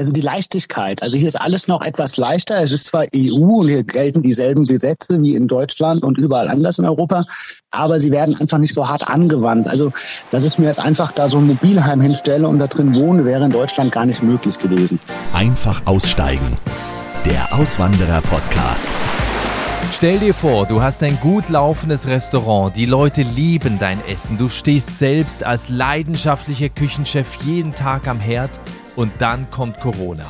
Also die Leichtigkeit. Also hier ist alles noch etwas leichter. Es ist zwar EU und hier gelten dieselben Gesetze wie in Deutschland und überall anders in Europa, aber sie werden einfach nicht so hart angewandt. Also, dass ich mir jetzt einfach da so ein Mobilheim hinstelle und da drin wohne, wäre in Deutschland gar nicht möglich gewesen. Einfach aussteigen. Der Auswanderer-Podcast. Stell dir vor, du hast ein gut laufendes Restaurant, die Leute lieben dein Essen, du stehst selbst als leidenschaftlicher Küchenchef jeden Tag am Herd und dann kommt Corona.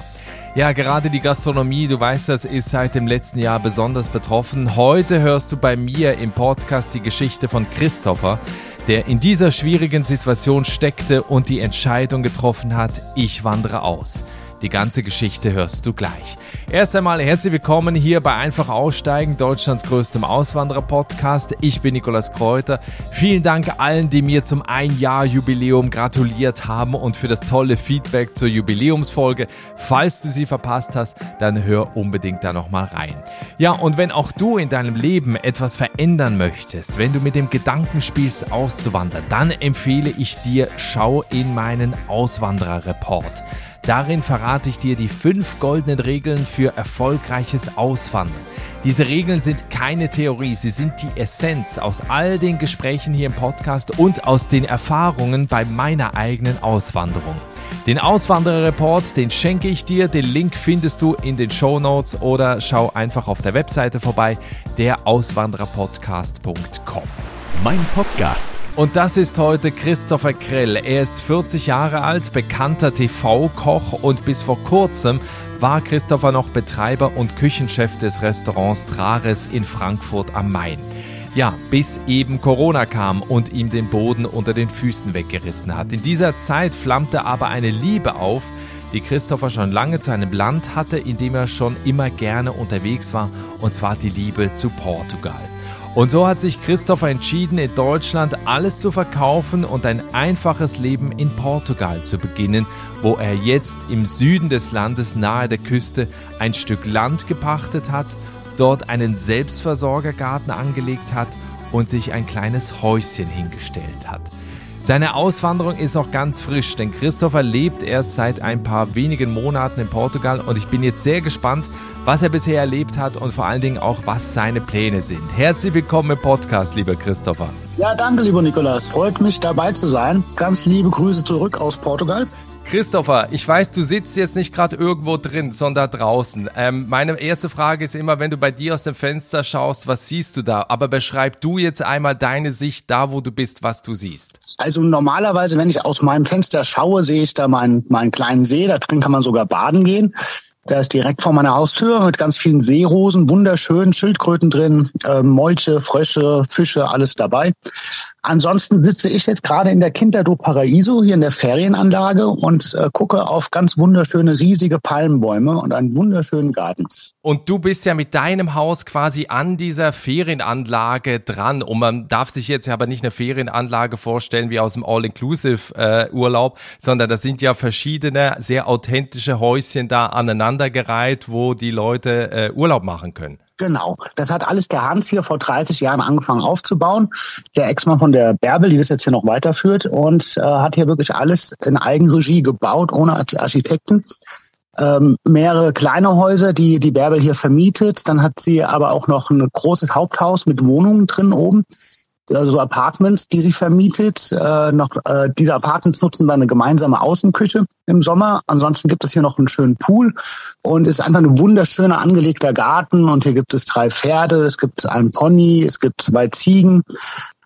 Ja, gerade die Gastronomie, du weißt, das ist seit dem letzten Jahr besonders betroffen. Heute hörst du bei mir im Podcast die Geschichte von Christopher, der in dieser schwierigen Situation steckte und die Entscheidung getroffen hat, ich wandere aus. Die ganze Geschichte hörst du gleich. Erst einmal herzlich willkommen hier bei Einfach Aussteigen, Deutschlands größtem Auswanderer-Podcast. Ich bin Nikolas Kräuter. Vielen Dank allen, die mir zum Ein-Jahr-Jubiläum gratuliert haben und für das tolle Feedback zur Jubiläumsfolge. Falls du sie verpasst hast, dann hör unbedingt da nochmal rein. Ja, und wenn auch du in deinem Leben etwas verändern möchtest, wenn du mit dem Gedanken spielst, auszuwandern, dann empfehle ich dir, schau in meinen Auswanderer-Report. Darin verrate ich dir die fünf goldenen Regeln für erfolgreiches Auswandern. Diese Regeln sind keine Theorie, sie sind die Essenz aus all den Gesprächen hier im Podcast und aus den Erfahrungen bei meiner eigenen Auswanderung. Den Auswandererreport, den schenke ich dir. Den Link findest du in den Show Notes oder schau einfach auf der Webseite vorbei, derauswandererpodcast.com. Mein Podcast. Und das ist heute Christopher Krell. Er ist 40 Jahre alt, bekannter TV-Koch und bis vor kurzem war Christopher noch Betreiber und Küchenchef des Restaurants Trares in Frankfurt am Main. Ja, bis eben Corona kam und ihm den Boden unter den Füßen weggerissen hat. In dieser Zeit flammte aber eine Liebe auf, die Christopher schon lange zu einem Land hatte, in dem er schon immer gerne unterwegs war, und zwar die Liebe zu Portugal. Und so hat sich Christopher entschieden, in Deutschland alles zu verkaufen und ein einfaches Leben in Portugal zu beginnen, wo er jetzt im Süden des Landes nahe der Küste ein Stück Land gepachtet hat, dort einen Selbstversorgergarten angelegt hat und sich ein kleines Häuschen hingestellt hat. Seine Auswanderung ist noch ganz frisch, denn Christopher lebt erst seit ein paar wenigen Monaten in Portugal und ich bin jetzt sehr gespannt, was er bisher erlebt hat und vor allen Dingen auch, was seine Pläne sind. Herzlich willkommen im Podcast, lieber Christopher. Ja, danke, lieber Nikolas. Freut mich, dabei zu sein. Ganz liebe Grüße zurück aus Portugal. Christopher, ich weiß, du sitzt jetzt nicht gerade irgendwo drin, sondern draußen. Ähm, meine erste Frage ist immer, wenn du bei dir aus dem Fenster schaust, was siehst du da? Aber beschreib du jetzt einmal deine Sicht da, wo du bist, was du siehst. Also normalerweise, wenn ich aus meinem Fenster schaue, sehe ich da meinen, meinen kleinen See. Da drin kann man sogar baden gehen. Der ist direkt vor meiner Haustür mit ganz vielen Seerosen, wunderschön, Schildkröten drin, äh, Molche, Frösche, Fische, alles dabei. Ansonsten sitze ich jetzt gerade in der Quinta do Paraíso hier in der Ferienanlage und äh, gucke auf ganz wunderschöne riesige Palmenbäume und einen wunderschönen Garten. Und du bist ja mit deinem Haus quasi an dieser Ferienanlage dran. Und man darf sich jetzt aber nicht eine Ferienanlage vorstellen wie aus dem All-Inclusive-Urlaub, äh, sondern das sind ja verschiedene sehr authentische Häuschen da aneinandergereiht, wo die Leute äh, Urlaub machen können. Genau. Das hat alles der Hans hier vor 30 Jahren angefangen aufzubauen. Der Ex-Mann von der Bärbel, die das jetzt hier noch weiterführt und äh, hat hier wirklich alles in Eigenregie gebaut, ohne Architekten. Ähm, mehrere kleine Häuser, die die Bärbel hier vermietet. Dann hat sie aber auch noch ein großes Haupthaus mit Wohnungen drin oben also so Apartments, die sie vermietet. Äh, noch äh, diese Apartments nutzen dann eine gemeinsame Außenküche im Sommer. Ansonsten gibt es hier noch einen schönen Pool und ist einfach ein wunderschöner angelegter Garten. Und hier gibt es drei Pferde, es gibt einen Pony, es gibt zwei Ziegen.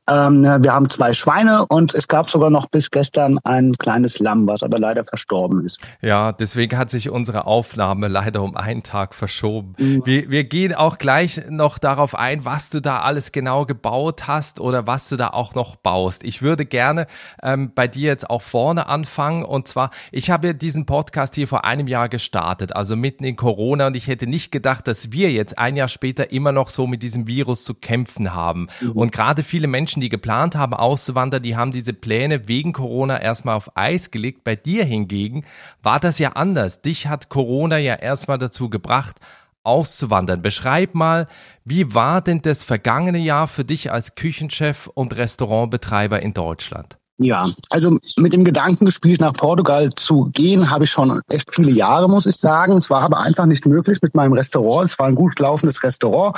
Ähm, wir haben zwei Schweine und es gab sogar noch bis gestern ein kleines Lamm, was aber leider verstorben ist. Ja, deswegen hat sich unsere Aufnahme leider um einen Tag verschoben. Mhm. Wir, wir gehen auch gleich noch darauf ein, was du da alles genau gebaut hast oder was du da auch noch baust. Ich würde gerne ähm, bei dir jetzt auch vorne anfangen und zwar, ich habe diesen Podcast hier vor einem Jahr gestartet, also mitten in Corona und ich hätte nicht gedacht, dass wir jetzt ein Jahr später immer noch so mit diesem Virus zu kämpfen haben. Mhm. Und gerade viele Menschen Menschen, die geplant haben, auszuwandern, die haben diese Pläne wegen Corona erstmal auf Eis gelegt. Bei dir hingegen war das ja anders. Dich hat Corona ja erstmal dazu gebracht, auszuwandern. Beschreib mal, wie war denn das vergangene Jahr für dich als Küchenchef und Restaurantbetreiber in Deutschland? Ja, also mit dem Gedanken gespielt, nach Portugal zu gehen, habe ich schon echt viele Jahre, muss ich sagen. Es war aber einfach nicht möglich mit meinem Restaurant. Es war ein gut laufendes Restaurant.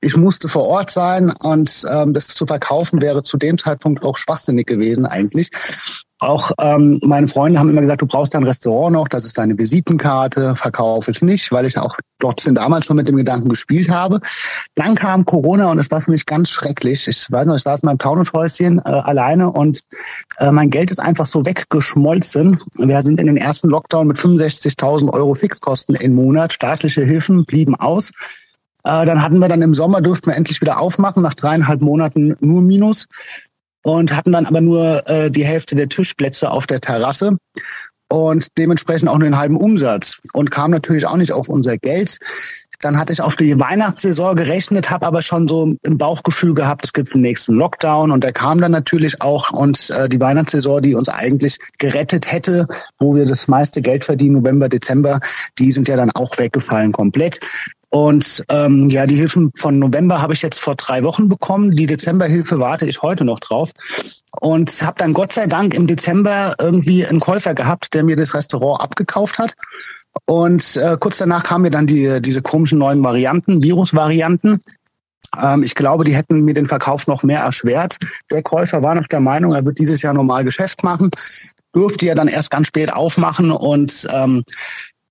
Ich musste vor Ort sein und ähm, das zu verkaufen wäre zu dem Zeitpunkt auch schwachsinnig gewesen eigentlich. Auch ähm, meine Freunde haben immer gesagt, du brauchst dein Restaurant noch, das ist deine Visitenkarte, verkauf es nicht, weil ich auch dort sind damals schon mit dem Gedanken gespielt habe. Dann kam Corona und es war für mich ganz schrecklich. Ich weiß noch, ich saß in meinem Taunus-Häuschen äh, alleine und äh, mein Geld ist einfach so weggeschmolzen. Wir sind in den ersten Lockdown mit 65.000 Euro Fixkosten im Monat. Staatliche Hilfen blieben aus. Äh, dann hatten wir dann im Sommer, durften wir endlich wieder aufmachen, nach dreieinhalb Monaten nur Minus und hatten dann aber nur äh, die Hälfte der Tischplätze auf der Terrasse und dementsprechend auch nur den halben Umsatz und kam natürlich auch nicht auf unser Geld. Dann hatte ich auf die Weihnachtssaison gerechnet, habe aber schon so im Bauchgefühl gehabt, es gibt den nächsten Lockdown und der kam dann natürlich auch und äh, die Weihnachtssaison, die uns eigentlich gerettet hätte, wo wir das meiste Geld verdienen, November, Dezember, die sind ja dann auch weggefallen komplett. Und ähm, ja, die Hilfen von November habe ich jetzt vor drei Wochen bekommen. Die Dezemberhilfe warte ich heute noch drauf. Und habe dann Gott sei Dank im Dezember irgendwie einen Käufer gehabt, der mir das Restaurant abgekauft hat. Und äh, kurz danach kamen mir dann die, diese komischen neuen Varianten, Virusvarianten. Ähm, ich glaube, die hätten mir den Verkauf noch mehr erschwert. Der Käufer war noch der Meinung, er wird dieses Jahr normal Geschäft machen durfte ja dann erst ganz spät aufmachen und ähm,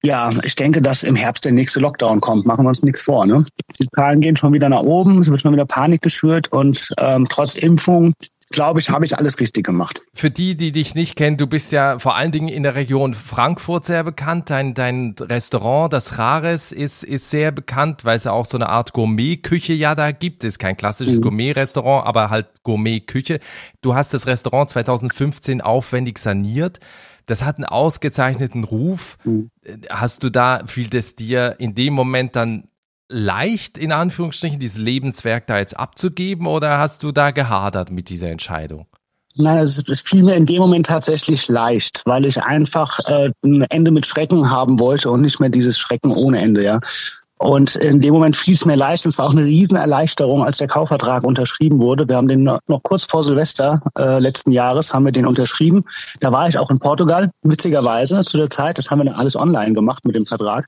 ja, ich denke, dass im Herbst der nächste Lockdown kommt. Machen wir uns nichts vor. Ne? Die Zahlen gehen schon wieder nach oben, es wird schon wieder Panik geschürt und ähm, trotz Impfung glaube ich, habe ich alles richtig gemacht. Für die, die dich nicht kennen, du bist ja vor allen Dingen in der Region Frankfurt sehr bekannt. Dein, dein Restaurant, das Rares, ist, ist sehr bekannt, weil es ja auch so eine Art Gourmet-Küche ja da gibt. Es ist kein klassisches mhm. Gourmet-Restaurant, aber halt Gourmet-Küche. Du hast das Restaurant 2015 aufwendig saniert das hat einen ausgezeichneten Ruf. Mhm. Hast du da, fiel es dir in dem Moment dann leicht, in Anführungsstrichen, dieses Lebenswerk da jetzt abzugeben oder hast du da gehadert mit dieser Entscheidung? Nein, es, es fiel mir in dem Moment tatsächlich leicht, weil ich einfach äh, ein Ende mit Schrecken haben wollte und nicht mehr dieses Schrecken ohne Ende, ja. Und in dem Moment fiel es mir leicht. Es war auch eine Riesenerleichterung, als der Kaufvertrag unterschrieben wurde. Wir haben den noch kurz vor Silvester äh, letzten Jahres haben wir den unterschrieben. Da war ich auch in Portugal, witzigerweise zu der Zeit. Das haben wir dann alles online gemacht mit dem Vertrag.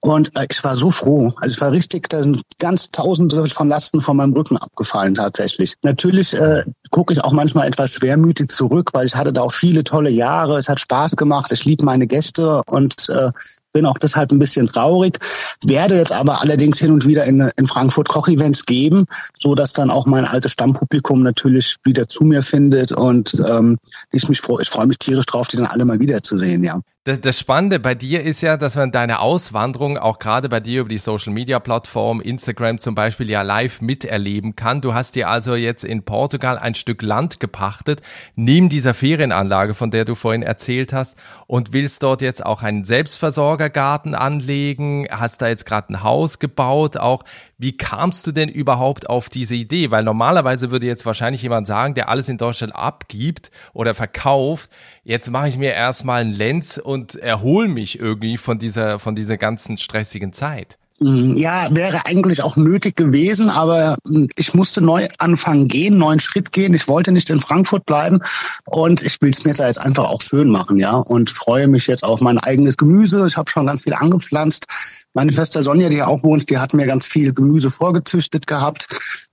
Und äh, ich war so froh. Also ich war richtig, da sind ganz tausende von Lasten von meinem Rücken abgefallen tatsächlich. Natürlich äh, gucke ich auch manchmal etwas schwermütig zurück, weil ich hatte da auch viele tolle Jahre. Es hat Spaß gemacht. Ich liebe meine Gäste und äh, bin auch deshalb ein bisschen traurig, werde jetzt aber allerdings hin und wieder in, in Frankfurt Kochevents geben, so dass dann auch mein altes Stammpublikum natürlich wieder zu mir findet und ähm, ich mich freue, ich freue mich tierisch drauf, die dann alle mal wiederzusehen, ja. Das, das Spannende bei dir ist ja, dass man deine Auswanderung auch gerade bei dir über die Social Media Plattform, Instagram zum Beispiel, ja live miterleben kann. Du hast dir also jetzt in Portugal ein Stück Land gepachtet, neben dieser Ferienanlage, von der du vorhin erzählt hast, und willst dort jetzt auch einen Selbstversorgergarten anlegen, hast da jetzt gerade ein Haus gebaut, auch wie kamst du denn überhaupt auf diese Idee? Weil normalerweise würde jetzt wahrscheinlich jemand sagen, der alles in Deutschland abgibt oder verkauft, jetzt mache ich mir erstmal einen Lenz und erhole mich irgendwie von dieser, von dieser ganzen stressigen Zeit. Mhm. Ja, wäre eigentlich auch nötig gewesen, aber hm, ich musste neu anfangen gehen, neuen Schritt gehen. Ich wollte nicht in Frankfurt bleiben und ich will es mir jetzt einfach auch schön machen, ja. Und freue mich jetzt auf mein eigenes Gemüse. Ich habe schon ganz viel angepflanzt. Meine Schwester Sonja, die hier auch wohnt, die hat mir ganz viel Gemüse vorgezüchtet gehabt.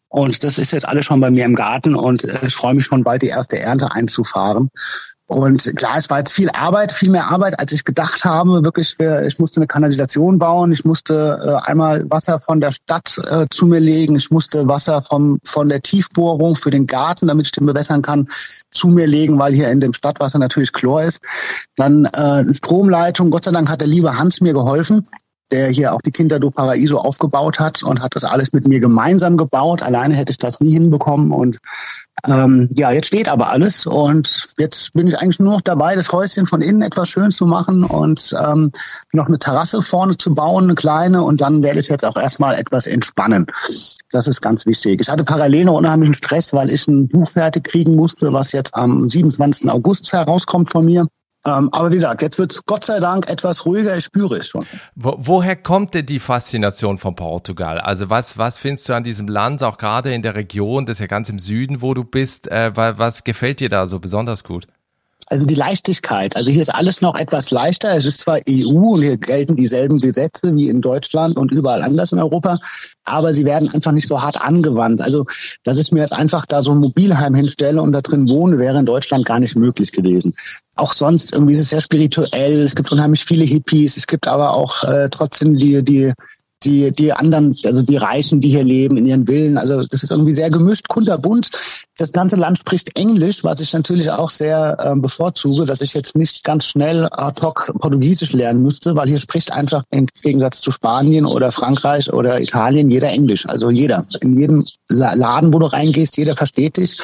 Und das ist jetzt alles schon bei mir im Garten und äh, ich freue mich schon bald die erste Ernte einzufahren. Und klar, es war jetzt viel Arbeit, viel mehr Arbeit, als ich gedacht habe. Wirklich, ich musste eine Kanalisation bauen, ich musste äh, einmal Wasser von der Stadt äh, zu mir legen, ich musste Wasser vom, von der Tiefbohrung für den Garten, damit ich den bewässern kann, zu mir legen, weil hier in dem Stadtwasser natürlich Chlor ist. Dann äh, Stromleitung, Gott sei Dank hat der liebe Hans mir geholfen der hier auch die Kinder do Paraíso aufgebaut hat und hat das alles mit mir gemeinsam gebaut. Alleine hätte ich das nie hinbekommen und ähm, ja, jetzt steht aber alles und jetzt bin ich eigentlich nur noch dabei, das Häuschen von innen etwas schön zu machen und ähm, noch eine Terrasse vorne zu bauen, eine kleine und dann werde ich jetzt auch erstmal etwas entspannen. Das ist ganz wichtig. Ich hatte parallel noch unheimlichen Stress, weil ich ein Buch fertig kriegen musste, was jetzt am 27. August herauskommt von mir Ähm, aber wie gesagt, jetzt wird es Gott sei Dank etwas ruhiger, ich spüre es schon. Wo, woher kommt denn die Faszination von Portugal? Also was, was findest du an diesem Land, auch gerade in der Region, das ist ja ganz im Süden, wo du bist, äh, was gefällt dir da so besonders gut? Also die Leichtigkeit. Also hier ist alles noch etwas leichter. Es ist zwar EU und hier gelten dieselben Gesetze wie in Deutschland und überall anders in Europa, aber sie werden einfach nicht so hart angewandt. Also, dass ich mir jetzt einfach da so ein Mobilheim hinstelle und da drin wohne, wäre in Deutschland gar nicht möglich gewesen. Auch sonst irgendwie ist es sehr spirituell. Es gibt unheimlich viele Hippies. Es gibt aber auch äh, trotzdem die, die die, die anderen, also die Reichen, die hier leben in ihren Villen. Also das ist irgendwie sehr gemischt, kunterbunt. Das ganze Land spricht Englisch, was ich natürlich auch sehr äh, bevorzuge, dass ich jetzt nicht ganz schnell ad hoc Portugiesisch lernen müsste, weil hier spricht einfach im Gegensatz zu Spanien oder Frankreich oder Italien jeder Englisch. Also jeder. In jedem Laden, wo du reingehst, jeder versteht dich.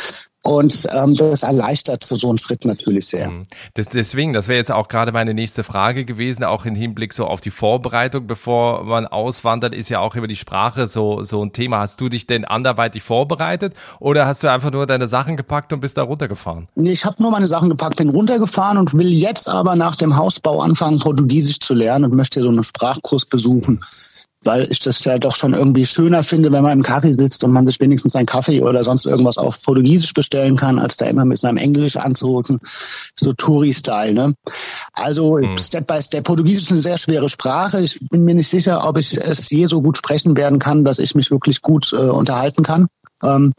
Und ähm, das erleichtert so einen Schritt natürlich sehr. Mhm. Das, deswegen, das wäre jetzt auch gerade meine nächste Frage gewesen, auch im Hinblick so auf die Vorbereitung, bevor man auswandert, ist ja auch über die Sprache so, so ein Thema. Hast du dich denn anderweitig vorbereitet oder hast du einfach nur deine Sachen gepackt und bist da runtergefahren? Nee, ich habe nur meine Sachen gepackt, bin runtergefahren und will jetzt aber nach dem Hausbau anfangen, Portugiesisch zu lernen und möchte so einen Sprachkurs besuchen weil ich das ja doch schon irgendwie schöner finde, wenn man im Kaffee sitzt und man sich wenigstens einen Kaffee oder sonst irgendwas auf Portugiesisch bestellen kann, als da immer mit seinem Englisch anzurufen, so Touri-Style. Ne? Also mhm. Step by Step. Portugiesisch ist eine sehr schwere Sprache. Ich bin mir nicht sicher, ob ich es je so gut sprechen werden kann, dass ich mich wirklich gut äh, unterhalten kann. Ähm,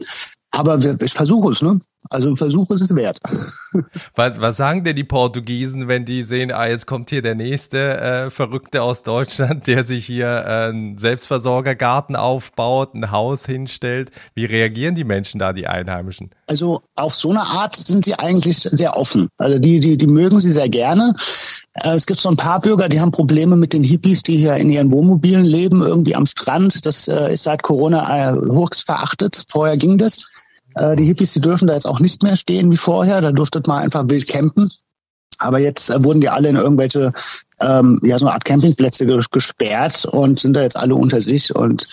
aber ich versuche es, ne? Also ein Versuch ist es wert. Was, was sagen denn die Portugiesen, wenn die sehen, ah, jetzt kommt hier der nächste äh, Verrückte aus Deutschland, der sich hier äh, einen Selbstversorgergarten aufbaut, ein Haus hinstellt? Wie reagieren die Menschen da, die Einheimischen? Also auf so eine Art sind sie eigentlich sehr offen. Also die, die, die mögen sie sehr gerne. Äh, es gibt so ein paar Bürger, die haben Probleme mit den Hippies, die hier in ihren Wohnmobilen leben, irgendwie am Strand. Das äh, ist seit Corona äh, höchst verachtet. Vorher ging das. Äh, die Hippies, die dürfen da jetzt auch nicht mehr stehen wie vorher. Da durfte man einfach wild campen. Aber jetzt äh, wurden die alle in irgendwelche, ähm, ja, so eine Art Campingplätze gesperrt und sind da jetzt alle unter sich. Und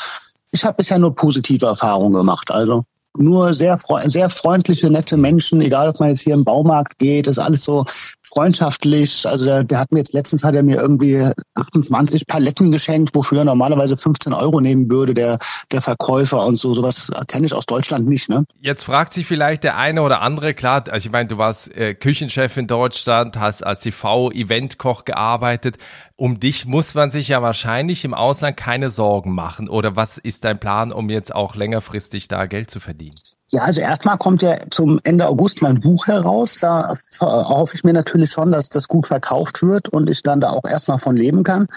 ich habe bisher nur positive Erfahrungen gemacht. Also nur sehr, sehr freundliche, nette Menschen, egal ob man jetzt hier im Baumarkt geht, ist alles so freundschaftlich. Also der, der hat mir jetzt letztens hat er mir irgendwie 28 Paletten geschenkt, wofür er normalerweise 15 Euro nehmen würde, der, der Verkäufer und so. Sowas kenne ich aus Deutschland nicht, ne? Jetzt fragt sich vielleicht der eine oder andere, klar, also ich meine, du warst äh, Küchenchef in Deutschland, hast als TV-Eventkoch gearbeitet. Um dich muss man sich ja wahrscheinlich im Ausland keine Sorgen machen. Oder was ist dein Plan, um jetzt auch längerfristig da Geld zu verdienen? Ja, also erstmal kommt ja zum Ende August mein Buch heraus. Da hoffe ich mir natürlich schon, dass das gut verkauft wird und ich dann da auch erstmal von leben kann.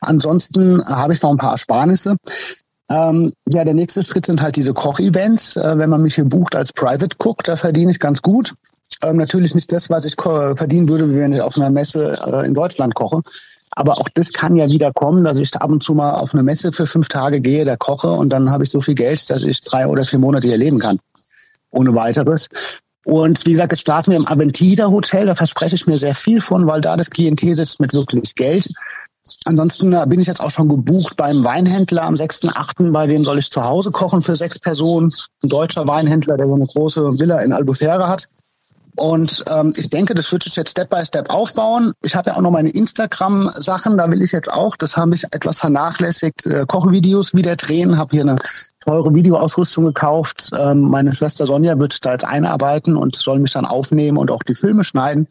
Ansonsten habe ich noch ein paar Ersparnisse. Ähm, ja, der nächste Schritt sind halt diese Kochevents. Äh, wenn man mich hier bucht als Private Cook, da verdiene ich ganz gut. Ähm, natürlich nicht das, was ich verdienen würde, wenn ich auf einer Messe äh, in Deutschland koche. Aber auch das kann ja wieder kommen, dass ich ab und zu mal auf eine Messe für fünf Tage gehe, da koche und dann habe ich so viel Geld, dass ich drei oder vier Monate hier leben kann ohne weiteres. Und wie gesagt, jetzt starten wir im Aventida Hotel. Da verspreche ich mir sehr viel von, weil da das Klientel sitzt mit wirklich Geld. Ansonsten äh, bin ich jetzt auch schon gebucht beim Weinhändler am 6.8. Bei dem soll ich zu Hause kochen für sechs Personen. Ein deutscher Weinhändler, der so eine große Villa in Albufera hat. Und ähm, ich denke, das wird sich jetzt Step by Step aufbauen. Ich habe ja auch noch meine Instagram-Sachen, da will ich jetzt auch, das habe ich etwas vernachlässigt, äh, Kochvideos wieder drehen, habe hier eine teure Videoausrüstung gekauft. Ähm, meine Schwester Sonja wird da jetzt einarbeiten und soll mich dann aufnehmen und auch die Filme schneiden.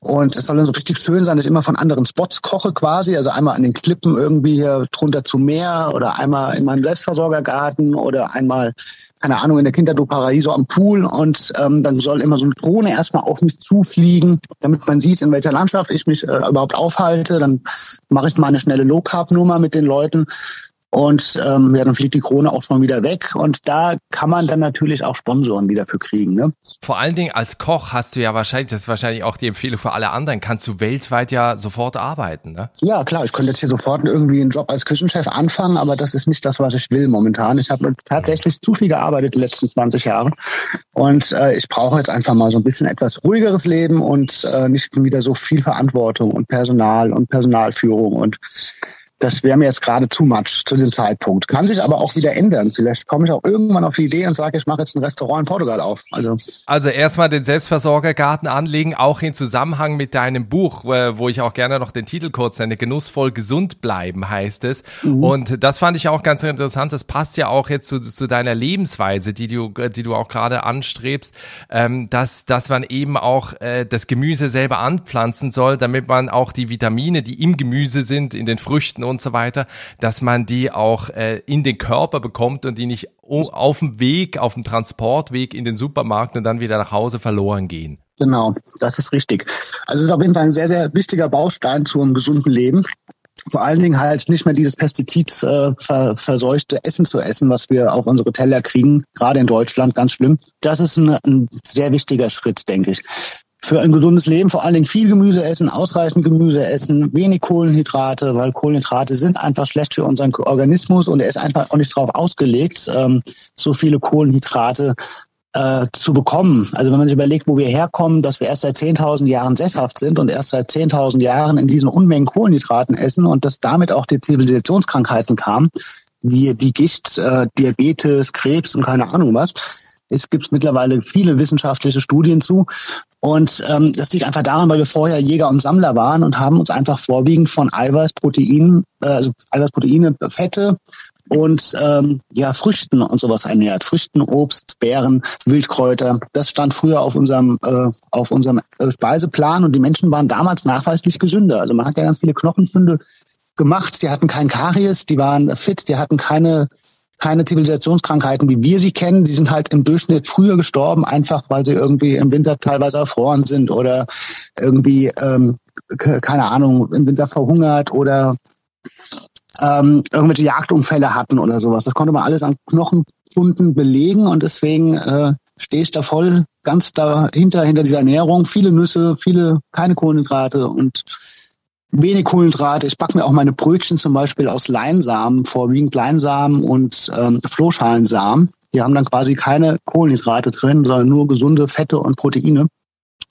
Und es soll dann so richtig schön sein, dass ich immer von anderen Spots koche quasi. Also einmal an den Klippen irgendwie hier drunter zum Meer oder einmal in meinem Selbstversorgergarten oder einmal, keine Ahnung, in der Kinderdo Paraiso am Pool. Und ähm, dann soll immer so eine Drohne erstmal auf mich zufliegen, damit man sieht, in welcher Landschaft ich mich äh, überhaupt aufhalte. Dann mache ich mal eine schnelle Low-Carb-Nummer mit den Leuten und ähm, ja, dann fliegt die Krone auch schon wieder weg. Und da kann man dann natürlich auch Sponsoren wieder für kriegen. Ne? Vor allen Dingen als Koch hast du ja wahrscheinlich, das ist wahrscheinlich auch die Empfehlung für alle anderen, kannst du weltweit ja sofort arbeiten. Ne? Ja, klar, ich könnte jetzt hier sofort irgendwie einen Job als Küchenchef anfangen, aber das ist nicht das, was ich will momentan. Ich habe tatsächlich zu viel gearbeitet die letzten 20 Jahre. Und äh, ich brauche jetzt einfach mal so ein bisschen etwas ruhigeres Leben und äh, nicht wieder so viel Verantwortung und Personal und Personalführung und das wäre mir jetzt gerade too much zu dem Zeitpunkt. Kann sich aber auch wieder ändern. Vielleicht komme ich auch irgendwann auf die Idee und sage, ich mache jetzt ein Restaurant in Portugal auf. Also, also erstmal den Selbstversorgergarten anlegen, auch in Zusammenhang mit deinem Buch, wo ich auch gerne noch den Titel kurz nenne, Genussvoll gesund bleiben heißt es. Mhm. Und das fand ich auch ganz interessant. Das passt ja auch jetzt zu, zu deiner Lebensweise, die du, die du auch gerade anstrebst, ähm, dass, dass man eben auch äh, das Gemüse selber anpflanzen soll, damit man auch die Vitamine, die im Gemüse sind, in den Früchten und so weiter, dass man die auch äh, in den Körper bekommt und die nicht auf dem Weg, auf dem Transportweg in den Supermarkt und dann wieder nach Hause verloren gehen. Genau, das ist richtig. Also es ist auf jeden Fall ein sehr, sehr wichtiger Baustein zu einem gesunden Leben. Vor allen Dingen halt nicht mehr dieses pestizidverseuchte äh, Essen zu essen, was wir auf unsere Teller kriegen, gerade in Deutschland, ganz schlimm. Das ist ein, ein sehr wichtiger Schritt, denke ich für ein gesundes Leben vor allen Dingen viel Gemüse essen, ausreichend Gemüse essen, wenig Kohlenhydrate, weil Kohlenhydrate sind einfach schlecht für unseren Organismus und er ist einfach auch nicht darauf ausgelegt, ähm, so viele Kohlenhydrate äh, zu bekommen. Also wenn man sich überlegt, wo wir herkommen, dass wir erst seit 10.000 Jahren sesshaft sind und erst seit 10.000 Jahren in diesen Unmengen Kohlenhydraten essen und dass damit auch die Zivilisationskrankheiten kamen, wie, wie Gicht, äh, Diabetes, Krebs und keine Ahnung was, es gibt mittlerweile viele wissenschaftliche Studien zu. Und ähm, das liegt einfach daran, weil wir vorher Jäger und Sammler waren und haben uns einfach vorwiegend von Eiweiß, Proteinen, äh, also Eiweiß, Proteine, Fette und ähm, ja Früchten und sowas ernährt. Früchten, Obst, Beeren, Wildkräuter. Das stand früher auf unserem äh, auf unserem äh, Speiseplan und die Menschen waren damals nachweislich gesünder. Also man hat ja ganz viele Knochenfunde gemacht. Die hatten kein Karies, die waren fit, die hatten keine keine Zivilisationskrankheiten, wie wir sie kennen. Die sind halt im Durchschnitt früher gestorben, einfach weil sie irgendwie im Winter teilweise erfroren sind oder irgendwie, ähm, keine Ahnung, im Winter verhungert oder ähm, irgendwelche Jagdunfälle hatten oder sowas. Das konnte man alles an Knochenfunden belegen und deswegen äh, stehe ich da voll ganz dahinter, hinter dieser Ernährung. Viele Nüsse, viele, keine Kohlenhydrate und wenig Kohlenhydrate. Ich backe mir auch meine Brötchen zum Beispiel aus Leinsamen, vorwiegend Leinsamen und ähm, Flohschalensamen. Die haben dann quasi keine Kohlenhydrate drin, sondern nur gesunde Fette und Proteine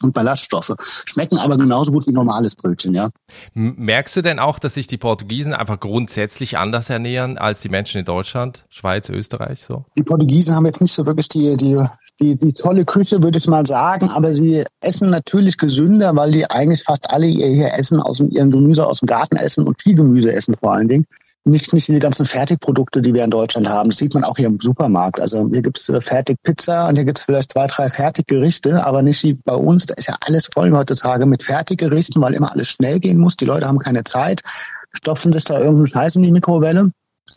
und Ballaststoffe. Schmecken aber genauso gut wie normales Brötchen, ja. Merkst du denn auch, dass sich die Portugiesen einfach grundsätzlich anders ernähren als die Menschen in Deutschland, Schweiz, Österreich so? Die Portugiesen haben jetzt nicht so wirklich die, die die, die tolle Küche, würde ich mal sagen, aber sie essen natürlich gesünder, weil die eigentlich fast alle ihr hier Essen aus dem, ihren Gemüse aus dem Garten essen und viel Gemüse essen vor allen Dingen. Nicht, nicht diese ganzen Fertigprodukte, die wir in Deutschland haben. Das sieht man auch hier im Supermarkt. Also hier gibt es äh, Fertigpizza und hier gibt es vielleicht zwei, drei Fertiggerichte, aber nicht wie bei uns. Da ist ja alles voll heutzutage mit Fertiggerichten, weil immer alles schnell gehen muss. Die Leute haben keine Zeit, stopfen sich da irgendeinen Scheiß in die Mikrowelle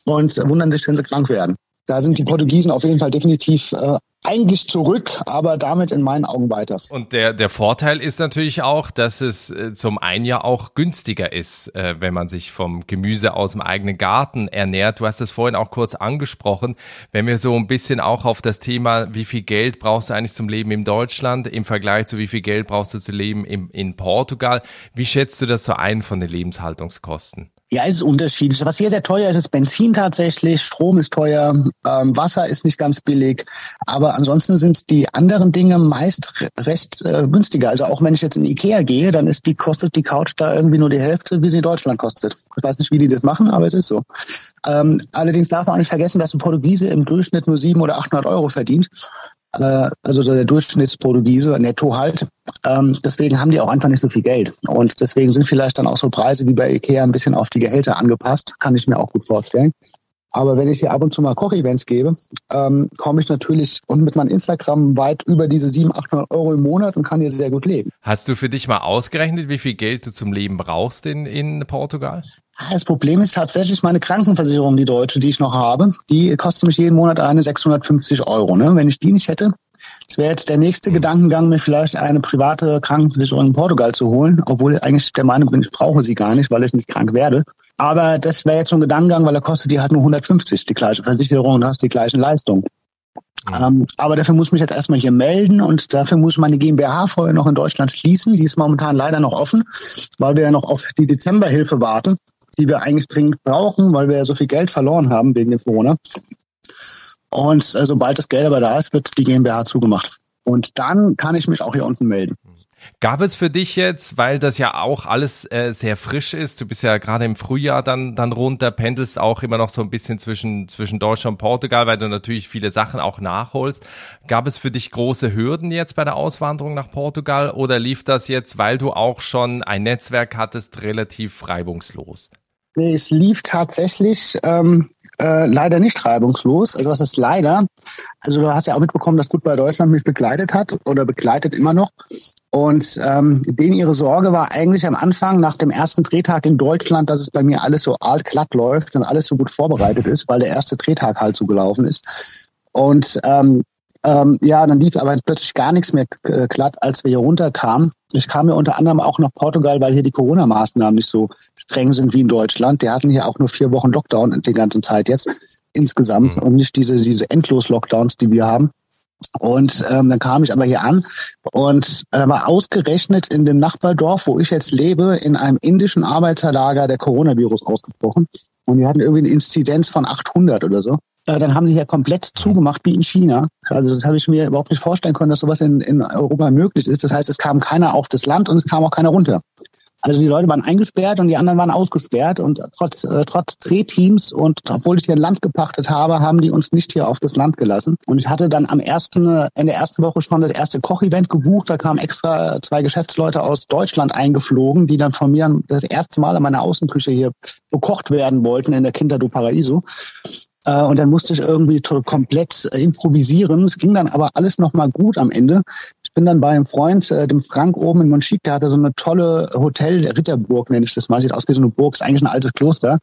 und wundern sich, wenn sie krank werden. Da sind die Portugiesen auf jeden Fall definitiv äh, eigentlich zurück, aber damit in meinen Augen weiter. Und der, der Vorteil ist natürlich auch, dass es äh, zum einen ja auch günstiger ist, äh, wenn man sich vom Gemüse aus dem eigenen Garten ernährt. Du hast es vorhin auch kurz angesprochen. Wenn wir so ein bisschen auch auf das Thema, wie viel Geld brauchst du eigentlich zum Leben in Deutschland im Vergleich zu wie viel Geld brauchst du zu leben im, in Portugal, wie schätzt du das so ein von den Lebenshaltungskosten? Ja, es ist unterschiedlich. Was hier sehr teuer ist, ist Benzin tatsächlich, Strom ist teuer, ähm, Wasser ist nicht ganz billig, aber ansonsten sind die anderen Dinge meist recht äh, günstiger. Also auch wenn ich jetzt in Ikea gehe, dann ist die kostet die Couch da irgendwie nur die Hälfte, wie sie in Deutschland kostet. Ich weiß nicht, wie die das machen, aber es ist so. Ähm, allerdings darf man auch nicht vergessen, dass ein Portugiese im Durchschnitt nur sieben oder 800 Euro verdient also der Durchschnittsportugiese netto halt. Ähm, deswegen haben die auch einfach nicht so viel Geld. Und deswegen sind vielleicht dann auch so Preise wie bei Ikea ein bisschen auf die Gehälter angepasst, kann ich mir auch gut vorstellen. Aber wenn ich hier ab und zu mal Kochevents gebe, ähm, komme ich natürlich und mit meinem Instagram weit über diese 700, 800 Euro im Monat und kann hier sehr gut leben. Hast du für dich mal ausgerechnet, wie viel Geld du zum Leben brauchst in, in Portugal? Das Problem ist tatsächlich meine Krankenversicherung, die deutsche, die ich noch habe. Die kostet mich jeden Monat eine 650 Euro. Ne? Wenn ich die nicht hätte, das wäre jetzt der nächste mhm. Gedankengang, mir vielleicht eine private Krankenversicherung in Portugal zu holen, obwohl ich eigentlich der Meinung bin, ich brauche sie gar nicht, weil ich nicht krank werde. Aber das wäre jetzt ein Gedankengang, weil er kostet die halt nur 150, die gleiche Versicherung und hast die gleichen Leistungen. Ja. Ähm, aber dafür muss ich mich jetzt erstmal hier melden und dafür muss meine GmbH vorher noch in Deutschland schließen. Die ist momentan leider noch offen, weil wir ja noch auf die Dezemberhilfe warten die wir eigentlich dringend brauchen, weil wir ja so viel Geld verloren haben wegen dem Corona. Und äh, sobald das Geld aber da ist, wird die GmbH zugemacht. Und dann kann ich mich auch hier unten melden. Gab es für dich jetzt, weil das ja auch alles äh, sehr frisch ist, du bist ja gerade im Frühjahr dann, dann runter, pendelst auch immer noch so ein bisschen zwischen, zwischen Deutschland und Portugal, weil du natürlich viele Sachen auch nachholst. Gab es für dich große Hürden jetzt bei der Auswanderung nach Portugal oder lief das jetzt, weil du auch schon ein Netzwerk hattest, relativ reibungslos? Es lief tatsächlich ähm, äh, leider nicht reibungslos. Also was ist leider? Also du hast ja auch mitbekommen, dass Gut bei Deutschland mich begleitet hat oder begleitet immer noch. Und ähm, denen ihre Sorge war eigentlich am Anfang nach dem ersten Drehtag in Deutschland, dass es bei mir alles so altglatt läuft und alles so gut vorbereitet ist, weil der erste Drehtag halt so gelaufen ist. Und ähm, ähm, ja, dann lief aber plötzlich gar nichts mehr äh, glatt, als wir hier runterkamen. Ich kam ja unter anderem auch nach Portugal, weil hier die Corona-Maßnahmen nicht so streng sind wie in Deutschland. Die hatten hier auch nur vier Wochen Lockdown die ganze Zeit jetzt insgesamt mhm. und nicht diese, diese Endlos-Lockdowns, die wir haben. Und ähm, dann kam ich aber hier an und da war ausgerechnet in dem Nachbardorf, wo ich jetzt lebe, in einem indischen Arbeiterlager der Coronavirus ausgebrochen. Und wir hatten irgendwie eine Inzidenz von 800 oder so. Äh, dann haben sie ja komplett zugemacht wie in China. Also das habe ich mir überhaupt nicht vorstellen können, dass sowas in, in Europa möglich ist. Das heißt, es kam keiner auf das Land und es kam auch keiner runter. Also die Leute waren eingesperrt und die anderen waren ausgesperrt und trotz, äh, trotz Drehteams und obwohl ich hier ein Land gepachtet habe, haben die uns nicht hier auf das Land gelassen. Und ich hatte dann am ersten, in der ersten Woche schon das erste Kochevent gebucht. Da kamen extra zwei Geschäftsleute aus Deutschland eingeflogen, die dann von mir das erste Mal in meiner Außenküche hier bekocht werden wollten in der Kinder do Paraiso. Äh, und dann musste ich irgendwie komplett äh, improvisieren. Es ging dann aber alles nochmal gut am Ende. Ich bin dann bei einem Freund, äh, dem Frank oben in Monchique, der hatte so eine tolle Hotel, Ritterburg nenne ich das mal, sieht aus wie so eine Burg, ist eigentlich ein altes Kloster.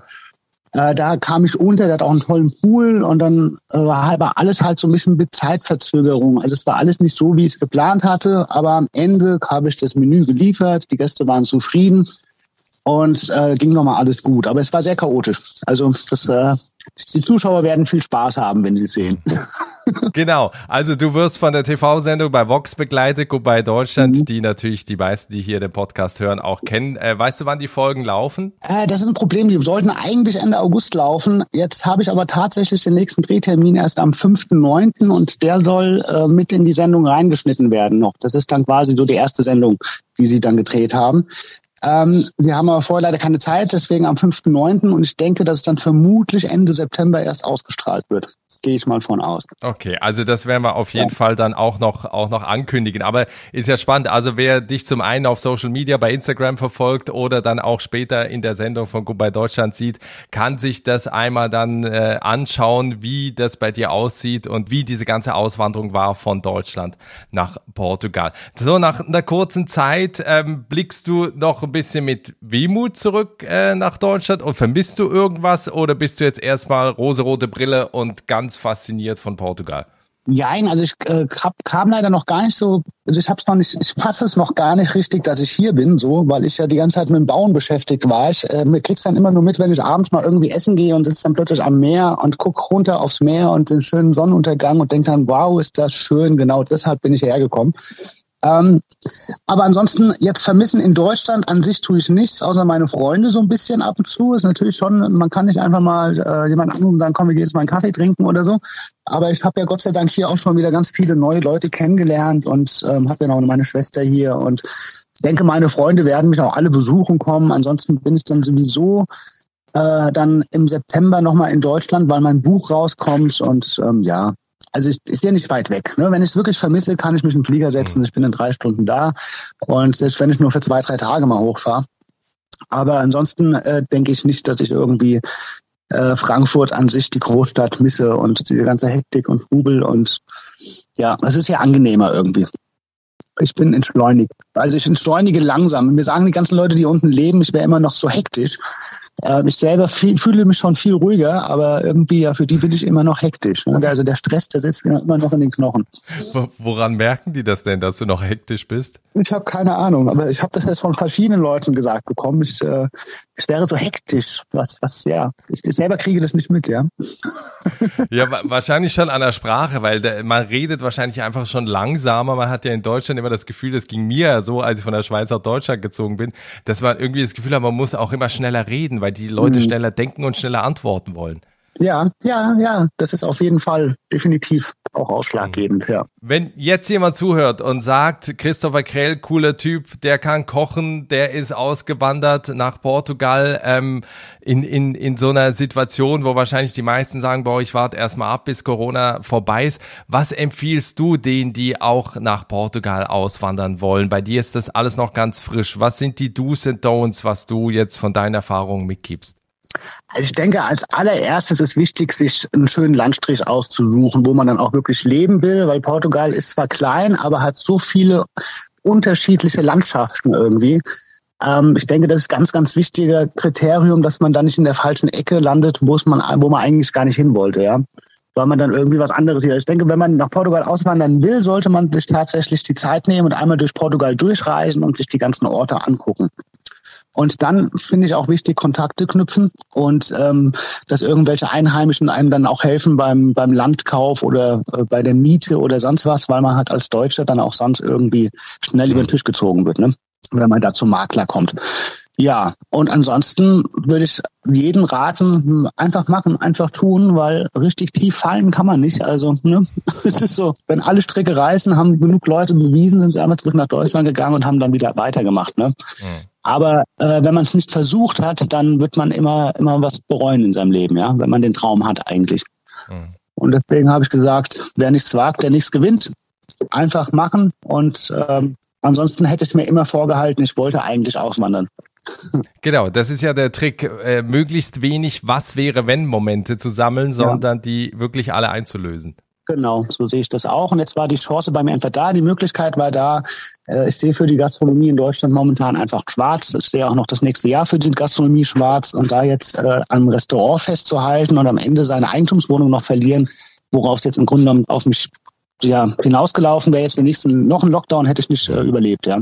Da kam ich unter, der hat auch einen tollen Pool und dann äh, war alles halt so ein bisschen mit Zeitverzögerung. Also es war alles nicht so, wie ich es geplant hatte, aber am Ende habe ich das Menü geliefert, die Gäste waren zufrieden und äh, ging nochmal alles gut. Aber es war sehr chaotisch. Also das, äh, die Zuschauer werden viel Spaß haben, wenn sie es sehen. genau. Also du wirst von der TV-Sendung bei Vox begleitet, bei Deutschland, mhm. die natürlich die meisten, die hier den Podcast hören, auch kennen. Äh, weißt du, wann die Folgen laufen? Äh, das ist ein Problem. Die sollten eigentlich Ende August laufen. Jetzt habe ich aber tatsächlich den nächsten Drehtermin erst am 5.9. und der soll äh, mit in die Sendung reingeschnitten werden noch. Das ist dann quasi so die erste Sendung, die sie dann gedreht haben. Ähm, wir haben aber vorher leider keine Zeit, deswegen am 5.9. und ich denke, dass es dann vermutlich Ende September erst ausgestrahlt wird. Das gehe ich mal von aus. Okay, also das werden wir auf jeden ja. Fall dann auch noch, auch noch ankündigen. Aber ist ja spannend. Also wer dich zum einen auf Social Media bei Instagram verfolgt oder dann auch später in der Sendung von Goodbye Deutschland sieht, kann sich das einmal dann äh, anschauen, wie das bei dir aussieht und wie diese ganze Auswanderung war von Deutschland nach Portugal. So, nach einer kurzen Zeit ähm, blickst du noch ein bisschen mit Wehmut zurück äh, nach Deutschland und vermisst du irgendwas oder bist du jetzt erstmal rosarote Brille und ganz fasziniert von Portugal? Nein, also ich äh, hab, kam leider noch gar nicht so, also ich hab's noch nicht, ich fasse es noch gar nicht richtig, dass ich hier bin, so, weil ich ja die ganze Zeit mit dem Bauen beschäftigt war. Ich äh, krieg's dann immer nur mit, wenn ich abends mal irgendwie essen gehe und sitze dann plötzlich am Meer und guck runter aufs Meer und den schönen Sonnenuntergang und denk dann, wow, ist das schön, genau deshalb bin ich hergekommen. Ähm, aber ansonsten jetzt vermissen in Deutschland an sich tue ich nichts, außer meine Freunde so ein bisschen ab und zu. Ist natürlich schon, man kann nicht einfach mal äh, jemand anrufen und sagen, komm, wir gehen jetzt mal einen Kaffee trinken oder so. Aber ich habe ja Gott sei Dank hier auch schon wieder ganz viele neue Leute kennengelernt und ähm, habe ja noch meine Schwester hier und denke, meine Freunde werden mich auch alle besuchen kommen. Ansonsten bin ich dann sowieso äh, dann im September nochmal in Deutschland, weil mein Buch rauskommt und ähm, ja, also ich, ist ja nicht weit weg. Ne? Wenn ich es wirklich vermisse, kann ich mich in den Flieger setzen. Mhm. Ich bin in drei Stunden da. Und selbst wenn ich nur für zwei, drei Tage mal hochfahre. Aber ansonsten äh, denke ich nicht, dass ich irgendwie äh, Frankfurt an sich die Großstadt misse und die ganze Hektik und Rubel und ja, es ist ja angenehmer irgendwie. Ich bin entschleunigt. Also ich entschleunige langsam. Mir sagen die ganzen Leute, die unten leben, ich wäre immer noch so hektisch. Äh, ich selber fühle mich schon viel ruhiger, aber irgendwie ja für die bin ich immer noch hektisch. Ne? Also der Stress, der sitzt mir immer noch in den Knochen. Woran merken die das denn, dass du noch hektisch bist? Ich habe keine Ahnung, aber ich habe das jetzt von verschiedenen Leuten gesagt bekommen. Ich, äh, ich wäre so hektisch. Was, was, ja, ich, ich selber kriege das nicht mit, ja. ja, wahrscheinlich schon an der Sprache, weil der, man redet wahrscheinlich einfach schon langsamer. Man hat ja in Deutschland immer das Gefühl, das ging mir so, als ich von der Schweiz nach Deutschland gezogen bin, dass man irgendwie das Gefühl hat, man muss auch immer schneller reden, weil die Leute mhm. schneller denken und schneller antworten wollen. Ja, ja, ja, das ist auf jeden Fall definitiv. Auch ausschlaggebend, ja. Wenn jetzt jemand zuhört und sagt, Christopher Krell, cooler Typ, der kann kochen, der ist ausgewandert nach Portugal, ähm, in, in, in so einer Situation, wo wahrscheinlich die meisten sagen, boah, ich warte erstmal ab, bis Corona vorbei ist. Was empfiehlst du denen, die auch nach Portugal auswandern wollen? Bei dir ist das alles noch ganz frisch. Was sind die Do's and Don'ts, was du jetzt von deinen Erfahrungen mitgibst? Also ich denke, als allererstes ist wichtig, sich einen schönen Landstrich auszusuchen, wo man dann auch wirklich leben will, weil Portugal ist zwar klein, aber hat so viele unterschiedliche Landschaften irgendwie. Ähm, ich denke, das ist ganz, ganz wichtiger Kriterium, dass man da nicht in der falschen Ecke landet, wo man, wo man eigentlich gar nicht hin wollte, ja. Weil man dann irgendwie was anderes sieht. Ich denke, wenn man nach Portugal auswandern will, sollte man sich tatsächlich die Zeit nehmen und einmal durch Portugal durchreisen und sich die ganzen Orte angucken. Und dann finde ich auch wichtig, Kontakte knüpfen und ähm, dass irgendwelche Einheimischen einem dann auch helfen beim, beim Landkauf oder äh, bei der Miete oder sonst was, weil man halt als Deutscher dann auch sonst irgendwie schnell über den Tisch gezogen wird, ne? wenn man da zum Makler kommt. Ja, und ansonsten würde ich jeden raten, einfach machen, einfach tun, weil richtig tief fallen kann man nicht. Also ne, es ist so, wenn alle Strecke reißen, haben genug Leute bewiesen, sind sie einmal zurück nach Deutschland gegangen und haben dann wieder weitergemacht. Ne? Mhm. Aber äh, wenn man es nicht versucht hat, dann wird man immer, immer was bereuen in seinem Leben, ja, wenn man den Traum hat eigentlich. Mhm. Und deswegen habe ich gesagt, wer nichts wagt, der nichts gewinnt. Einfach machen. Und ähm, ansonsten hätte ich mir immer vorgehalten, ich wollte eigentlich auswandern. Genau, das ist ja der Trick, äh, möglichst wenig Was wäre wenn Momente zu sammeln, sondern ja. die wirklich alle einzulösen. Genau, so sehe ich das auch. Und jetzt war die Chance bei mir einfach da, die Möglichkeit war da. Äh, ich sehe für die Gastronomie in Deutschland momentan einfach schwarz. Ich sehe auch noch das nächste Jahr für die Gastronomie schwarz. Und da jetzt äh, am Restaurant festzuhalten und am Ende seine Eigentumswohnung noch verlieren, worauf es jetzt im Grunde genommen auf mich ja, hinausgelaufen wäre jetzt der nächsten noch ein Lockdown, hätte ich nicht äh, überlebt, ja.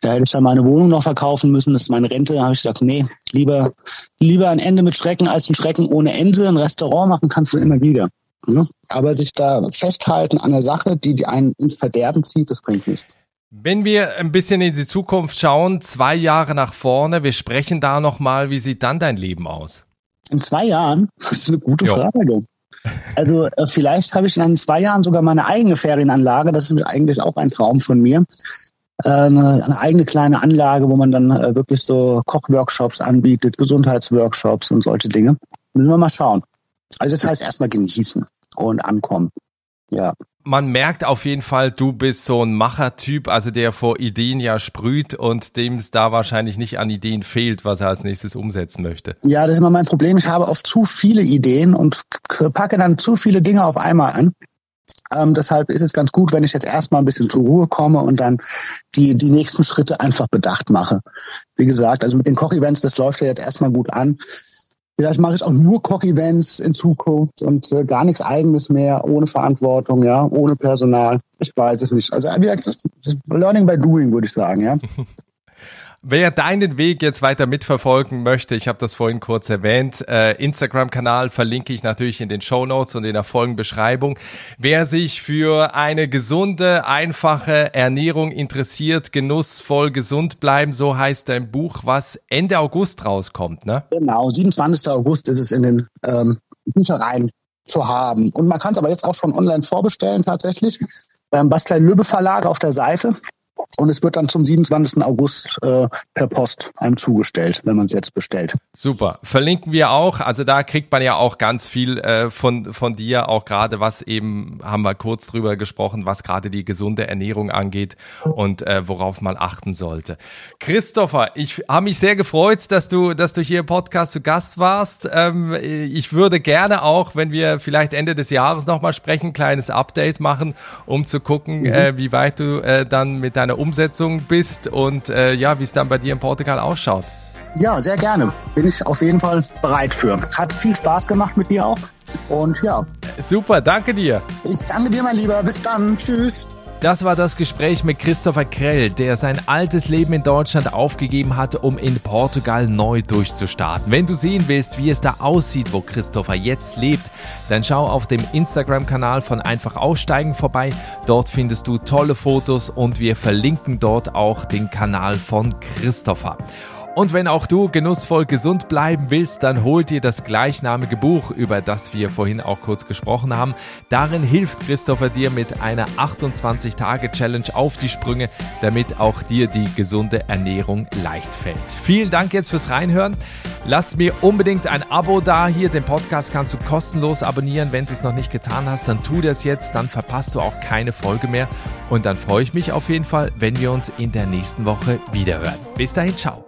Da hätte ich dann meine Wohnung noch verkaufen müssen, das ist meine Rente. Da habe ich gesagt, nee, lieber, lieber ein Ende mit Schrecken als ein Schrecken ohne Ende. Ein Restaurant machen kannst du immer wieder. Ne? Aber sich da festhalten an der Sache, die, die einen ins Verderben zieht, das bringt nichts. Wenn wir ein bisschen in die Zukunft schauen, zwei Jahre nach vorne, wir sprechen da nochmal, wie sieht dann dein Leben aus? In zwei Jahren? Das ist eine gute jo. Frage. Also äh, vielleicht habe ich in zwei Jahren sogar meine eigene Ferienanlage. Das ist eigentlich auch ein Traum von mir. Äh, eine, eine, eigene kleine Anlage, wo man dann äh, wirklich so Kochworkshops anbietet, Gesundheitsworkshops und solche Dinge. Müssen wir mal schauen. Also das heißt erstmal genießen und ankommen. Ja. Man merkt auf jeden Fall, du bist so ein Machertyp, also der vor Ideen ja sprüht und dem es da wahrscheinlich nicht an Ideen fehlt, was er als nächstes umsetzen möchte. Ja, das ist immer mein Problem. Ich habe oft zu viele Ideen und packe dann zu viele Dinge auf einmal an. Ähm, deshalb ist es ganz gut, wenn ich jetzt erstmal ein bisschen zur Ruhe komme und dann die, die nächsten Schritte einfach bedacht mache. Wie gesagt, also mit den Kochevents, das läuft ja jetzt erstmal gut an. Vielleicht mache ich auch nur Koch-Events in Zukunft und äh, gar nichts Eigenes mehr, ohne Verantwortung, ja, ohne Personal. Ich weiß es nicht. Also wie gesagt, Learning by Doing, würde ich sagen, ja. Wer deinen Weg jetzt weiter mitverfolgen möchte, ich habe das vorhin kurz erwähnt, äh, Instagram-Kanal verlinke ich natürlich in den Show Notes und in der Folgenbeschreibung. Wer sich für eine gesunde, einfache Ernährung interessiert, genussvoll gesund bleiben, so heißt dein Buch, was Ende August rauskommt, ne? Genau, 27. August ist es in den ähm, Büchereien zu haben. Und man kann es aber jetzt auch schon online vorbestellen tatsächlich beim Bastlein Lübbe Verlag auf der Seite. Und es wird dann zum 27. August äh, per Post einem zugestellt, wenn man es jetzt bestellt. Super. Verlinken wir auch. Also da kriegt man ja auch ganz viel äh, von, von dir, auch gerade was eben, haben wir kurz drüber gesprochen, was gerade die gesunde Ernährung angeht und äh, worauf man achten sollte. Christopher, ich habe mich sehr gefreut, dass du, dass du hier im Podcast zu Gast warst. Ähm, ich würde gerne auch, wenn wir vielleicht Ende des Jahres nochmal sprechen, kleines Update machen, um zu gucken, mhm. äh, wie weit du äh, dann mit deiner deiner Umsetzung bist und äh, ja, wie es dann bei dir in Portugal ausschaut. Ja, sehr gerne. Bin ich auf jeden Fall bereit für. Hat viel Spaß gemacht mit dir auch. Und ja. Super, danke dir. Ich danke dir, mein Lieber. Bis dann. Tschüss. Das war das Gespräch mit Christopher Krell, der sein altes Leben in Deutschland aufgegeben hat, um in Portugal neu durchzustarten. Wenn du sehen willst, wie es da aussieht, wo Christopher jetzt lebt, dann schau auf dem Instagram-Kanal von Einfach Aussteigen vorbei. Dort findest du tolle Fotos und wir verlinken dort auch den Kanal von Christopher. Und wenn auch du genussvoll gesund bleiben willst, dann hol dir das gleichnamige Buch, über das wir vorhin auch kurz gesprochen haben. Darin hilft Christopher dir mit einer 28-Tage-Challenge auf die Sprünge, damit auch dir die gesunde Ernährung leicht fällt. Vielen Dank jetzt fürs Reinhören. Lass mir unbedingt ein Abo da hier. Den Podcast kannst du kostenlos abonnieren. Wenn du es noch nicht getan hast, dann tu das jetzt. Dann verpasst du auch keine Folge mehr. Und dann freue ich mich auf jeden Fall, wenn wir uns in der nächsten Woche wiederhören. Bis dahin, ciao.